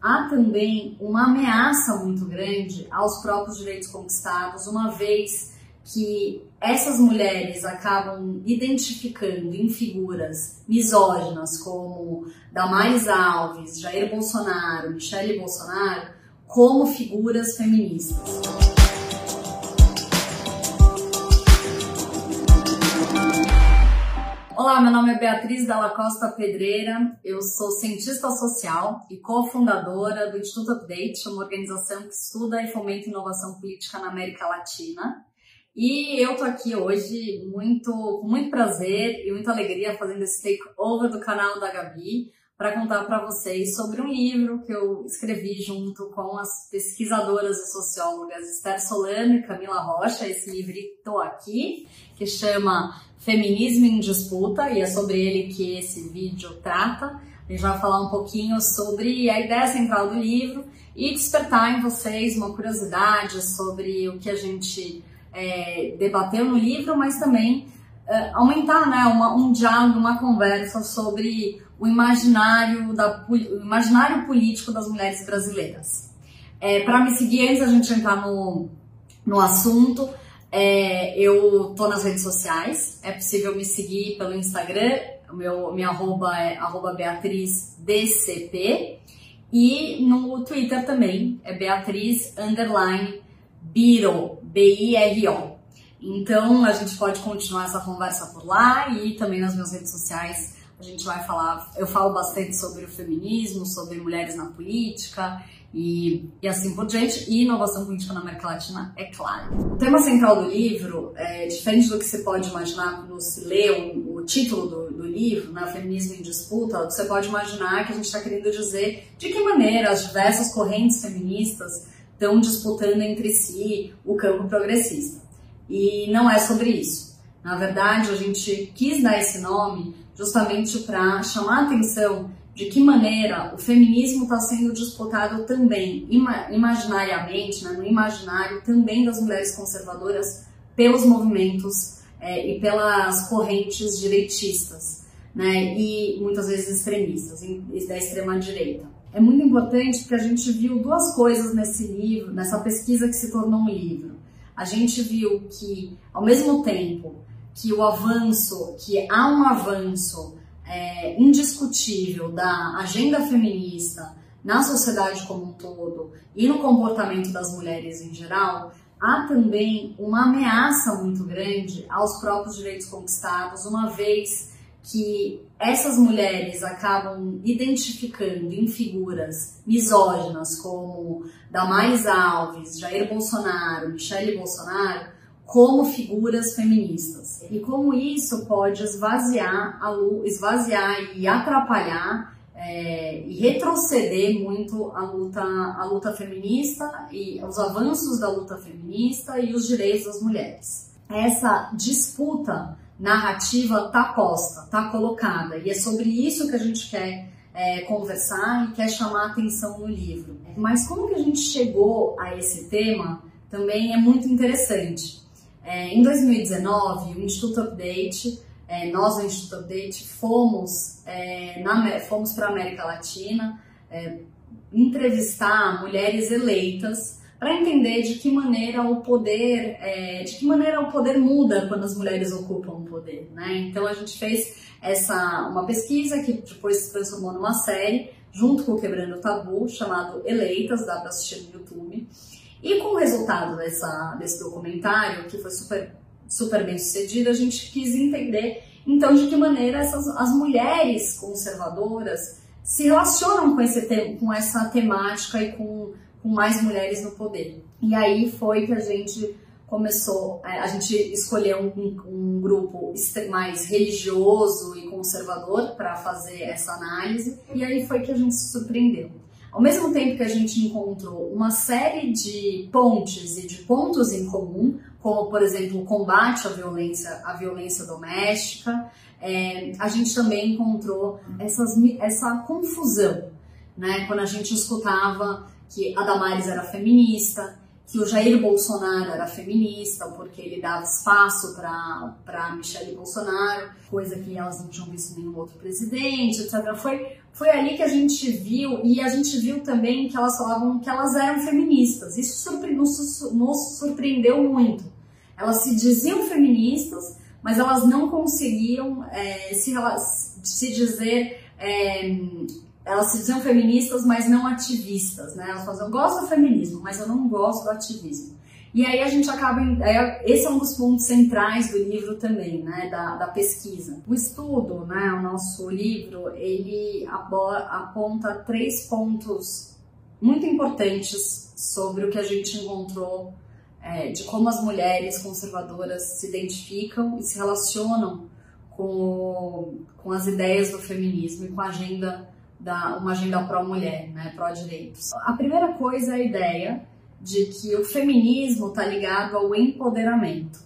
há também uma ameaça muito grande aos próprios direitos conquistados, uma vez que essas mulheres acabam identificando em figuras misóginas como Damares Alves, Jair Bolsonaro, Michele Bolsonaro, como figuras feministas. Olá, meu nome é Beatriz Dalla Costa Pedreira, eu sou cientista social e cofundadora do Instituto Update, uma organização que estuda e fomenta inovação política na América Latina. E eu tô aqui hoje muito, com muito prazer e muita alegria fazendo esse takeover do canal da Gabi para contar para vocês sobre um livro que eu escrevi junto com as pesquisadoras e sociólogas Esther Solano e Camila Rocha, esse livrito aqui, que chama Feminismo em Disputa, e é sobre ele que esse vídeo trata. A gente vai falar um pouquinho sobre a ideia central do livro e despertar em vocês uma curiosidade sobre o que a gente é, debateu no livro, mas também é, aumentar né, uma, um diálogo, uma conversa sobre o imaginário, da, o imaginário político das mulheres brasileiras. É, Para me seguir, antes da gente entrar no, no assunto, é, eu tô nas redes sociais, é possível me seguir pelo Instagram, meu, minha arroba é arroba BeatrizDCP, e no Twitter também, é Beatriz underline Biro, B-I-R-O. Então a gente pode continuar essa conversa por lá e também nas minhas redes sociais a gente vai falar, eu falo bastante sobre o feminismo, sobre mulheres na política e, e assim por diante, e inovação política na América Latina, é claro. O tema central do livro, é, diferente do que você pode imaginar quando se lê o, título do, do livro, né, Feminismo em Disputa, você pode imaginar que a gente está querendo dizer de que maneira as diversas correntes feministas estão disputando entre si o campo progressista. E não é sobre isso. Na verdade, a gente quis dar esse nome justamente para chamar a atenção de que maneira o feminismo está sendo disputado também imaginariamente, né, no imaginário também das mulheres conservadoras pelos movimentos é, e pelas correntes direitistas, né, e muitas vezes extremistas, da extrema direita é muito importante porque a gente viu duas coisas nesse livro, nessa pesquisa que se tornou um livro. A gente viu que, ao mesmo tempo que o avanço, que há um avanço é, indiscutível da agenda feminista na sociedade como um todo e no comportamento das mulheres em geral, há também uma ameaça muito grande aos próprios direitos conquistados, uma vez que essas mulheres acabam identificando em figuras misóginas como Damares Alves, Jair Bolsonaro, Michele Bolsonaro, como figuras feministas. E como isso pode esvaziar, a, esvaziar e atrapalhar é, e retroceder muito a luta, a luta feminista e os avanços da luta feminista e os direitos das mulheres. Essa disputa narrativa está posta, está colocada. E é sobre isso que a gente quer é, conversar e quer chamar atenção no livro. Mas como que a gente chegou a esse tema também é muito interessante. É, em 2019, o Instituto Update, é, nós do Instituto Update fomos, é, fomos para a América Latina é, entrevistar mulheres eleitas para entender de que maneira o poder, é, de que maneira o poder muda quando as mulheres ocupam o poder, né? Então a gente fez essa uma pesquisa que depois se transformou numa série junto com o Quebrando o Tabu, chamado Eleitas, dá para assistir no YouTube. E com o resultado dessa, desse documentário, que foi super, super bem sucedido, a gente quis entender então de que maneira essas, as mulheres conservadoras se relacionam com, esse, com essa temática e com com mais mulheres no poder. E aí foi que a gente começou, é, a gente escolheu um, um grupo mais religioso e conservador para fazer essa análise, e aí foi que a gente se surpreendeu. Ao mesmo tempo que a gente encontrou uma série de pontes e de pontos em comum, como por exemplo o combate à violência, à violência doméstica, é, a gente também encontrou essas, essa confusão, né? Quando a gente escutava que a Damares era feminista, que o Jair Bolsonaro era feminista, porque ele dava espaço para Michelle Bolsonaro, coisa que elas não tinham visto nenhum outro presidente, etc. Foi, foi ali que a gente viu, e a gente viu também que elas falavam que elas eram feministas. Isso surpre, nos, nos surpreendeu muito. Elas se diziam feministas, mas elas não conseguiam é, se, se dizer é, elas se diziam feministas, mas não ativistas, né? Elas falam, eu gosto do feminismo, mas eu não gosto do ativismo. E aí a gente acaba, esse é um dos pontos centrais do livro também, né, da, da pesquisa. O estudo, né, o nosso livro, ele aponta três pontos muito importantes sobre o que a gente encontrou é, de como as mulheres conservadoras se identificam e se relacionam com, com as ideias do feminismo e com a agenda da uma agenda pró-mulher, né, pró-direitos. A primeira coisa é a ideia de que o feminismo está ligado ao empoderamento.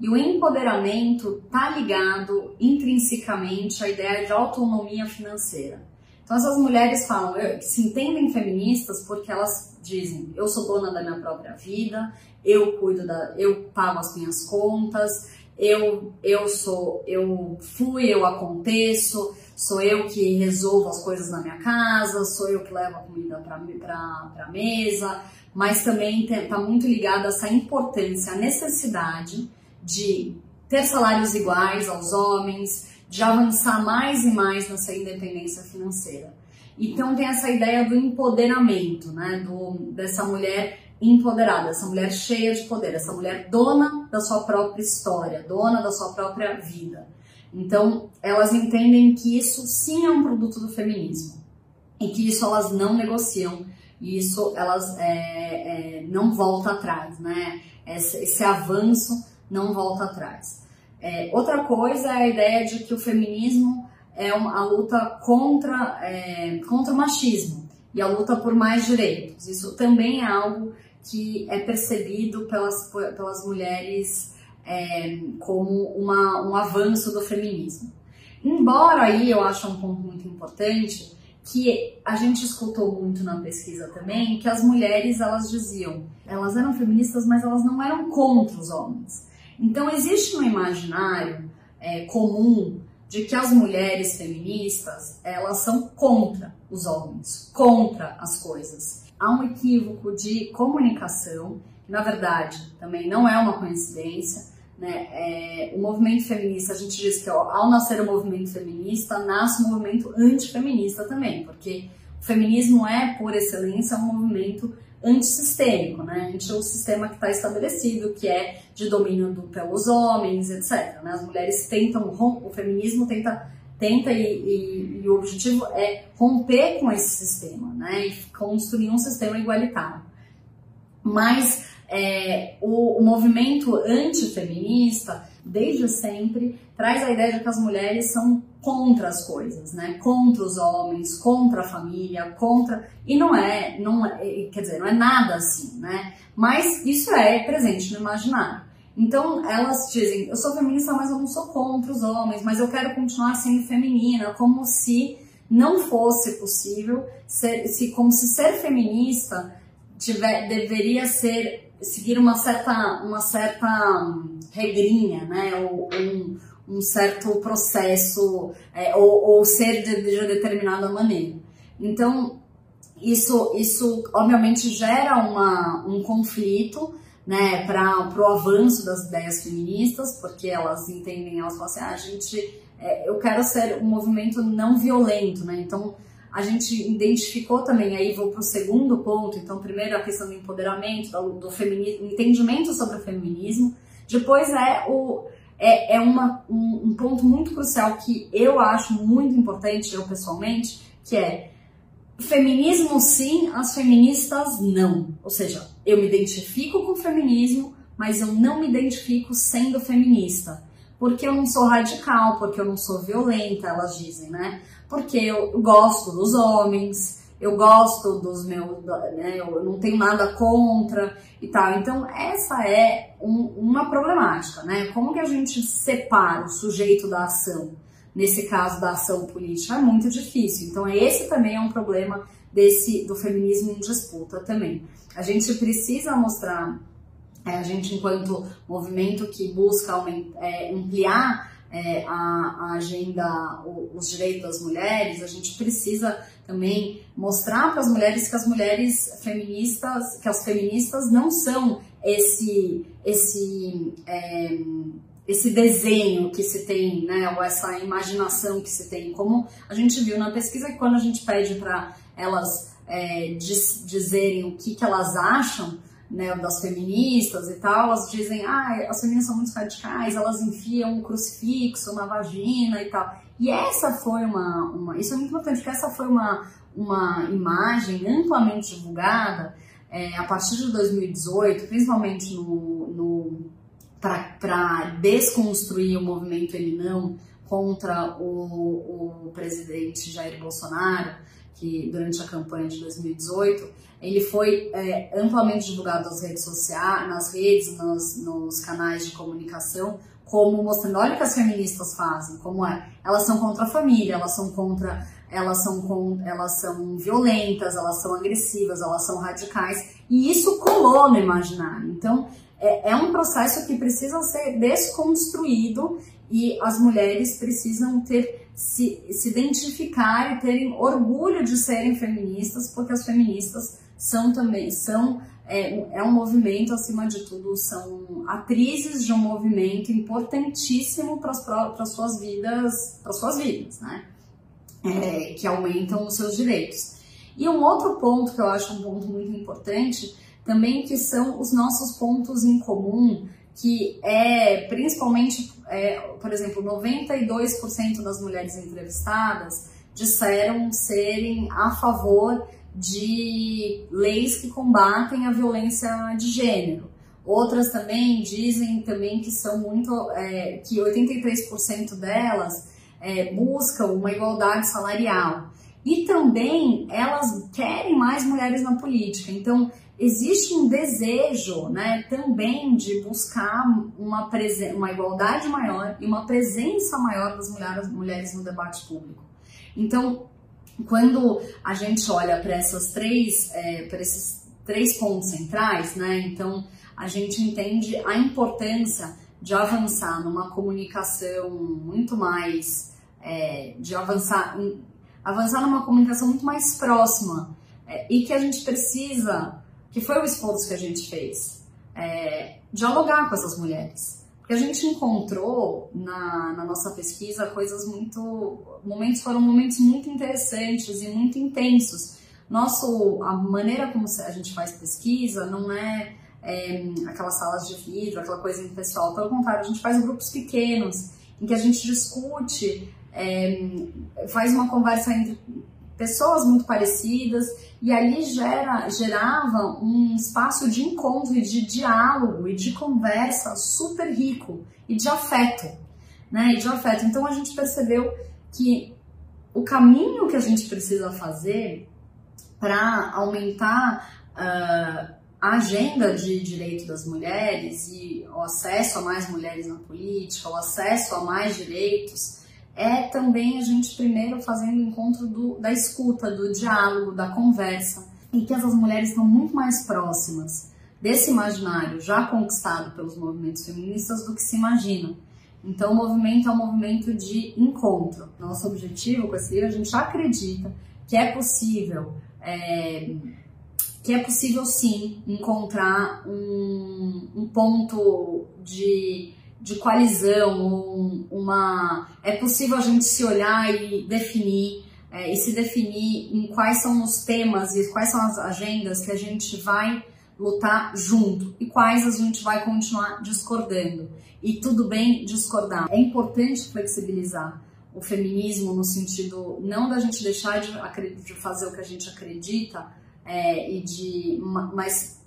E o empoderamento está ligado intrinsecamente à ideia de autonomia financeira. Então essas mulheres falam, se entendem feministas porque elas dizem, eu sou dona da minha própria vida, eu cuido da, eu pago as minhas contas, eu eu sou, eu fui, eu aconteço, sou eu que resolvo as coisas na minha casa, sou eu que levo a comida para a mesa, mas também está muito ligado a essa importância, a necessidade de ter salários iguais aos homens, de avançar mais e mais nessa independência financeira. Então tem essa ideia do empoderamento, né, do, dessa mulher empoderada, essa mulher cheia de poder, essa mulher dona da sua própria história, dona da sua própria vida. Então, elas entendem que isso sim é um produto do feminismo e que isso elas não negociam e isso elas é, é, não volta atrás, né? Esse, esse, avanço não volta atrás. É, outra coisa é a ideia de que o feminismo é uma, a luta contra, é, contra o machismo e a luta por mais direitos. Isso também é algo que é percebido pelas, pelas mulheres é, como uma, um avanço do feminismo. Embora aí eu acho um ponto muito importante que a gente escutou muito na pesquisa também, que as mulheres elas diziam, elas eram feministas, mas elas não eram contra os homens. Então existe um imaginário é, comum de que as mulheres feministas elas são contra os homens, contra as coisas. Há um equívoco de comunicação, que na verdade também não é uma coincidência, né? É, o movimento feminista, a gente diz que ó, ao nascer o movimento feminista, nasce o movimento antifeminista também, porque o feminismo é, por excelência, um movimento antissistêmico, né? A gente é o sistema que está estabelecido, que é de domínio do, pelos homens, etc. Né? As mulheres tentam, o feminismo tenta, tenta e, e, e, o objetivo é romper com esse sistema, né? E construir um sistema igualitário. Mas é, o, o movimento antifeminista, desde sempre, traz a ideia de que as mulheres são contra as coisas, né? Contra os homens, contra a família, contra e não é, não é, quer dizer, não é nada assim, né? Mas isso é presente no imaginário. Então elas dizem, eu sou feminista, mas eu não sou contra os homens, mas eu quero continuar sendo feminina, como se não fosse possível ser, se como se ser feminista tiver, deveria ser seguir uma certa, uma certa regrinha, né? Ou, um, um certo processo, é, ou, ou, ser de, de determinada maneira. Então, isso, isso obviamente gera uma, um conflito né, para o avanço das ideias feministas, porque elas entendem, elas falam assim, ah, a gente, é, eu quero ser um movimento não violento, né? Então, a gente identificou também, aí vou para o segundo ponto, então primeiro a questão do empoderamento, do, do feminismo, entendimento sobre o feminismo, depois é, o, é, é uma, um, um ponto muito crucial que eu acho muito importante, eu pessoalmente, que é feminismo sim, as feministas não. Ou seja, eu me identifico com o feminismo, mas eu não me identifico sendo feminista. Porque eu não sou radical, porque eu não sou violenta, elas dizem, né? porque eu gosto dos homens, eu gosto dos meus, né, eu não tenho nada contra e tal. Então, essa é um, uma problemática, né? Como que a gente separa o sujeito da ação? Nesse caso da ação política, é muito difícil. Então, esse também é um problema desse do feminismo em disputa também. A gente precisa mostrar, a gente enquanto movimento que busca é, ampliar é, a, a, agenda, o, os direitos das mulheres, a gente precisa também mostrar para as mulheres que as mulheres feministas, que as feministas não são esse, esse, é, esse desenho que se tem, né, ou essa imaginação que se tem, como a gente viu na pesquisa que quando a gente pede para elas é, diz, dizerem o que, que elas acham, né, das feministas e tal, elas dizem, ah, as feministas são muito radicais, elas enfiam um crucifixo na vagina e tal. E essa foi uma, uma isso é muito importante, porque essa foi uma, uma imagem amplamente divulgada é, a partir de 2018, principalmente no, no para desconstruir o movimento Ele Não contra o, o presidente Jair Bolsonaro, que durante a campanha de 2018, ele foi é, amplamente divulgado nas redes sociais, nas redes, nos, nos canais de comunicação, como mostrando, olha o que as feministas fazem, como é, elas são contra a família, elas são contra, elas são, com, elas são violentas, elas são agressivas, elas são radicais, e isso colou no imaginário. Então, é, é um processo que precisa ser desconstruído e as mulheres precisam ter se, se identificar e terem orgulho de serem feministas, porque as feministas são também são é, é um movimento acima de tudo são atrizes de um movimento importantíssimo para as suas vidas para suas vidas né? É, que aumentam os seus direitos. E um outro ponto que eu acho um ponto muito importante também que são os nossos pontos em comum que é principalmente, é, por exemplo, 92% das mulheres entrevistadas disseram serem a favor de leis que combatem a violência de gênero. Outras também dizem também que são muito, é, que 83% delas é, buscam uma igualdade salarial. E também elas querem mais mulheres na política. Então, existe um desejo né, também de buscar uma, uma igualdade maior e uma presença maior das mulheres, mulheres no debate público. Então, quando a gente olha para essas três, é, para esses três pontos centrais, né, então a gente entende a importância de avançar numa comunicação muito mais, é, de avançar, avançar numa comunicação muito mais próxima é, e que a gente precisa que foi o esforço que a gente fez, é, dialogar com essas mulheres. Porque a gente encontrou na, na, nossa pesquisa coisas muito. momentos foram momentos muito interessantes e muito intensos. Nosso, a maneira como a gente faz pesquisa não é, é aquelas salas de vidro, aquela coisa pessoal. Pelo contrário, a gente faz grupos pequenos, em que a gente discute, é, faz uma conversa entre pessoas muito parecidas e ali gera, gerava um espaço de encontro e de diálogo e de conversa super rico e de afeto, né? E de afeto. Então a gente percebeu que o caminho que a gente precisa fazer para aumentar uh, a agenda de direito das mulheres e o acesso a mais mulheres na política, o acesso a mais direitos, é também a gente primeiro fazendo o encontro do, da escuta, do diálogo, da conversa, em que essas mulheres estão muito mais próximas desse imaginário já conquistado pelos movimentos feministas do que se imaginam. Então, o movimento é um movimento de encontro. Nosso objetivo com esse livro, a gente acredita que é possível, é, que é possível sim encontrar um, um ponto de de coalizão, um, uma é possível a gente se olhar e definir é, e se definir em quais são os temas e quais são as agendas que a gente vai lutar junto e quais a gente vai continuar discordando. E tudo bem discordar. É importante flexibilizar o feminismo no sentido não da gente deixar de, de fazer o que a gente acredita é, e de mas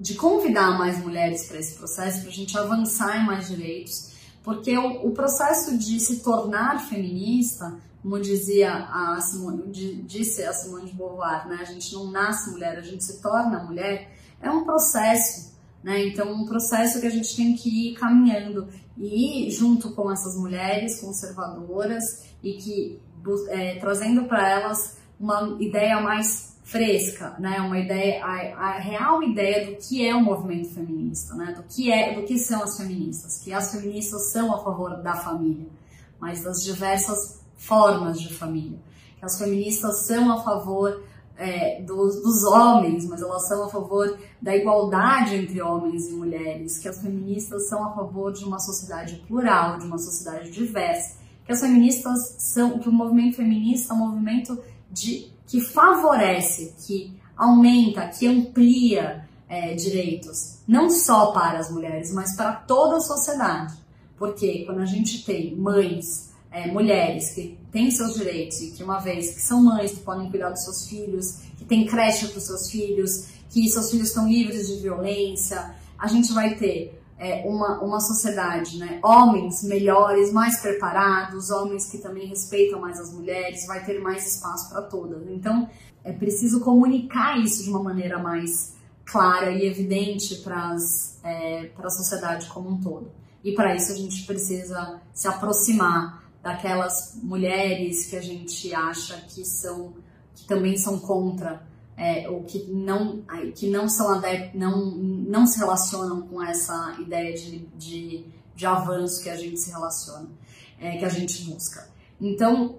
de convidar mais mulheres para esse processo, para a gente avançar em mais direitos, porque o, o, processo de se tornar feminista, como dizia a Simone, disse a Simone de Beauvoir, né? a gente não nasce mulher, a gente se torna mulher, é um processo, né? Então, um processo que a gente tem que ir caminhando e ir junto com essas mulheres conservadoras e que é, trazendo para elas uma ideia mais fresca, né? Uma ideia, a, a, real ideia do que é o movimento feminista, né? Do que é, do que são as feministas, que as feministas são a favor da família, mas das diversas formas de família. Que as feministas são a favor é, dos, dos homens, mas elas são a favor da igualdade entre homens e mulheres. Que as feministas são a favor de uma sociedade plural, de uma sociedade diversa. Que as feministas são, que o movimento feminista é um movimento de que favorece, que aumenta, que amplia é, direitos, não só para as mulheres, mas para toda a sociedade. Porque quando a gente tem mães, é, mulheres que têm seus direitos e que uma vez que são mães, que podem cuidar dos seus filhos, que tem creche para os seus filhos, que seus filhos estão livres de violência, a gente vai ter é, uma, uma sociedade, né? Homens melhores, mais preparados, homens que também respeitam mais as mulheres, vai ter mais espaço para todas. Então, é preciso comunicar isso de uma maneira mais clara e evidente para é, a sociedade como um todo. E para isso a gente precisa se aproximar daquelas mulheres que a gente acha que são que também são contra é, ou que não, que não são não, não se relacionam com essa ideia de, de, de avanço que a gente se relaciona, é, que a gente busca. Então,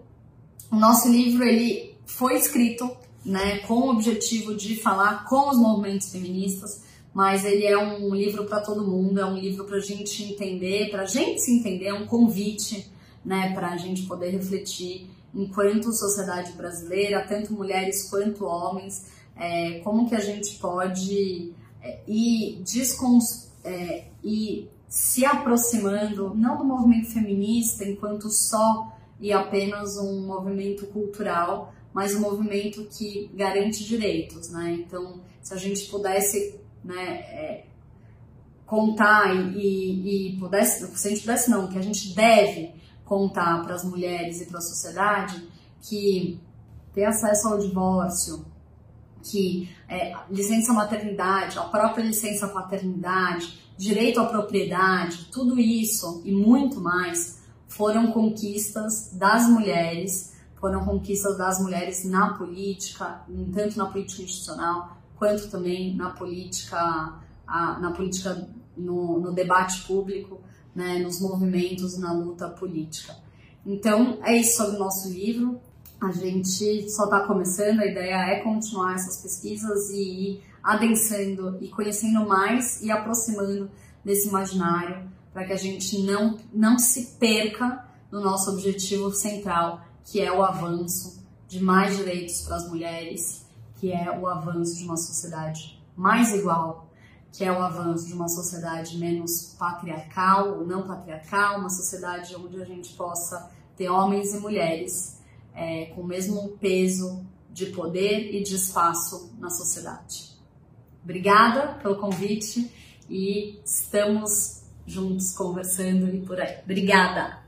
o nosso livro ele foi escrito né, com o objetivo de falar com os movimentos feministas, mas ele é um livro para todo mundo, é um livro para a gente entender, para a gente se entender, é um convite né, para a gente poder refletir enquanto sociedade brasileira, tanto mulheres quanto homens, é, como que a gente pode é, ir, é, ir se aproximando, não do movimento feminista enquanto só e apenas um movimento cultural, mas um movimento que garante direitos, né? Então, se a gente pudesse, né, é, contar e, e, pudesse, se a gente pudesse não, que a gente deve contar para as mulheres e para a sociedade que ter acesso ao divórcio, que é, licença maternidade, a própria licença paternidade, direito à propriedade, tudo isso e muito mais foram conquistas das mulheres, foram conquistas das mulheres na política, tanto na política institucional quanto também na política, na política no, no debate público né, nos movimentos na luta política. Então, é isso sobre o nosso livro. A gente só está começando, a ideia é continuar essas pesquisas e ir adensando e conhecendo mais e aproximando desse imaginário para que a gente não, não se perca no nosso objetivo central, que é o avanço de mais direitos para as mulheres, que é o avanço de uma sociedade mais igual, que é o avanço de uma sociedade menos patriarcal ou não patriarcal, uma sociedade onde a gente possa ter homens e mulheres é, com o mesmo peso de poder e de espaço na sociedade. Obrigada pelo convite e estamos juntos conversando e por aí. Obrigada!